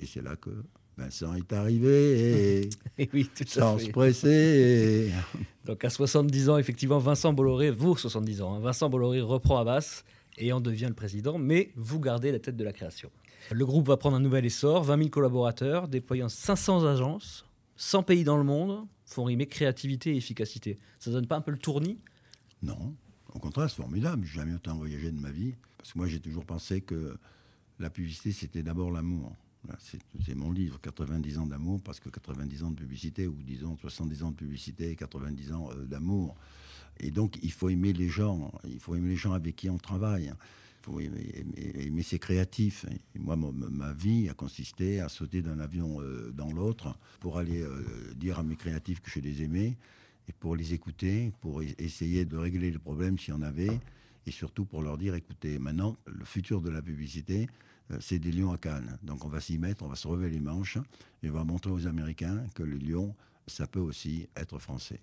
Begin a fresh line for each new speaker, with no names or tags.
Et c'est là que Vincent est arrivé et,
Et oui, tout à
sans
fait.
se presser. et-
Donc à 70 ans, effectivement, Vincent Bolloré, vous 70 ans, hein, Vincent Bolloré reprend Havas et en devient le président, mais vous gardez la tête de la création. Le groupe va prendre un nouvel essor, 20 000 collaborateurs, déployant 500 agences, 100 pays dans le monde, font rimer créativité et efficacité. Ça donne pas un peu le tournis?
Non, au contraire, c'est formidable. J'ai jamais autant voyagé de ma vie. Parce que moi, j'ai toujours pensé que la publicité, c'était d'abord l'amour. C'est mon livre, 90 ans d'amour, parce que 90 ans de publicité, ou disons 70 ans de publicité et 90 ans euh, d'amour. Et donc, il faut aimer les gens, il faut aimer les gens avec qui on travaille. Il faut aimer, ses créatifs. Moi, ma vie a consisté à sauter d'un avion euh, dans l'autre pour aller euh, dire à mes créatifs que je les aimais et pour les écouter, pour essayer de régler les problèmes s'il y en avait, et surtout pour leur dire, écoutez, maintenant, le futur de la publicité, euh, c'est des lions à Cannes. Donc on va s'y mettre, on va se relever les manches, et on va montrer aux Américains que le lion, ça peut aussi être français.